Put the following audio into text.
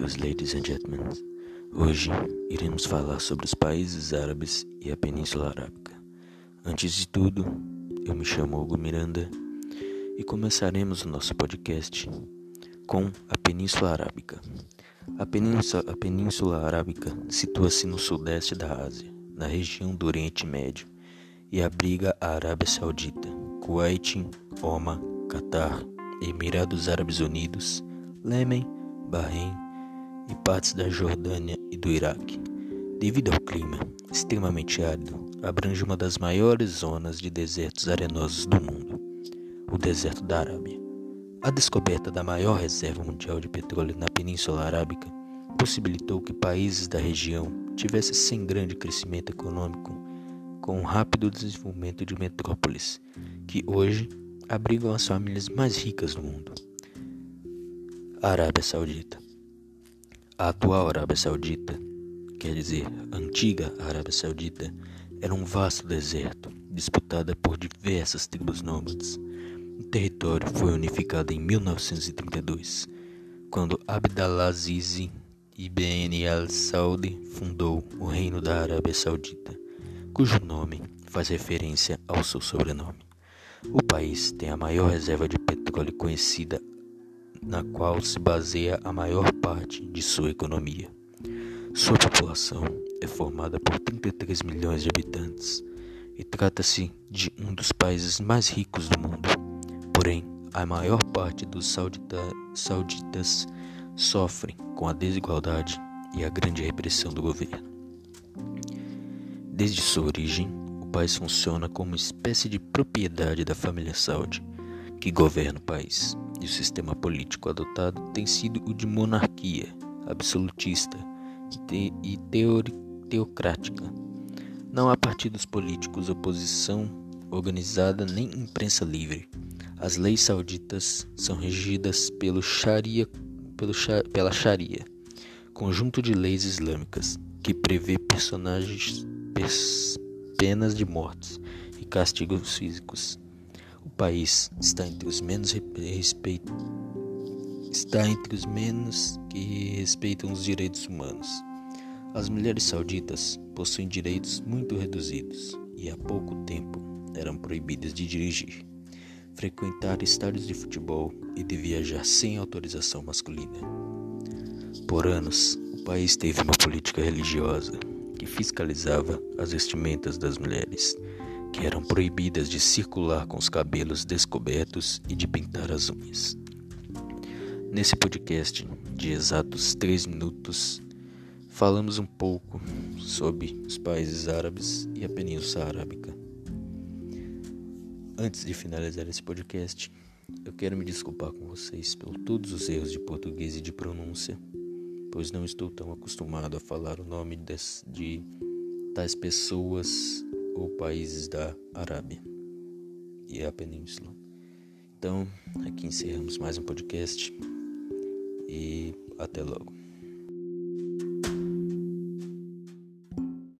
Bem-vindos, ladies and gentlemen. Hoje iremos falar sobre os países árabes e a Península Arábica. Antes de tudo, eu me chamo Hugo Miranda e começaremos o nosso podcast com a Península Arábica. A Península, a Península Arábica situa-se no sudeste da Ásia, na região do Oriente Médio, e abriga a Arábia Saudita, Kuwait, Oman, Catar, Emirados Árabes Unidos, Lêmen, Bahrein e partes da Jordânia e do Iraque. Devido ao clima extremamente árido, abrange uma das maiores zonas de desertos arenosos do mundo, o deserto da Arábia. A descoberta da maior reserva mundial de petróleo na Península Arábica possibilitou que países da região tivessem sem grande crescimento econômico, com um rápido desenvolvimento de metrópoles, que hoje abrigam as famílias mais ricas do mundo. Arábia Saudita. A atual Arábia Saudita, quer dizer, antiga Arábia Saudita, era um vasto deserto, disputada por diversas tribos nômades. O território foi unificado em 1932, quando Abdalaziz ibn al-Saud fundou o Reino da Arábia Saudita, cujo nome faz referência ao seu sobrenome. O país tem a maior reserva de petróleo conhecida na qual se baseia a maior parte de sua economia. Sua população é formada por 33 milhões de habitantes e trata-se de um dos países mais ricos do mundo. Porém, a maior parte dos saudita sauditas sofrem com a desigualdade e a grande repressão do governo. Desde sua origem, o país funciona como uma espécie de propriedade da família Saudi, que governa o país e o sistema político adotado tem sido o de monarquia absolutista e, teocrática. Não há partidos políticos, oposição organizada nem imprensa livre. As leis sauditas são regidas pelo sharia, pelo, pela Sharia, conjunto de leis islâmicas que prevê personagens, penas de morte e castigos físicos. O país está entre os menos respeito está entre os menos que respeitam os direitos humanos. As mulheres sauditas possuem direitos muito reduzidos e há pouco tempo eram proibidas de dirigir, frequentar estádios de futebol e de viajar sem autorização masculina. Por anos, o país teve uma política religiosa que fiscalizava as vestimentas das mulheres que eram proibidas de circular com os cabelos descobertos e de pintar as unhas. Nesse podcast de exatos três minutos, falamos um pouco sobre os países árabes e a Península Arábica. Antes de finalizar esse podcast, eu quero me desculpar com vocês por todos os erros de português e de pronúncia, pois não estou tão acostumado a falar o nome de tais pessoas ou países da Arábia e a Península. Então, aqui encerramos mais um podcast e até logo.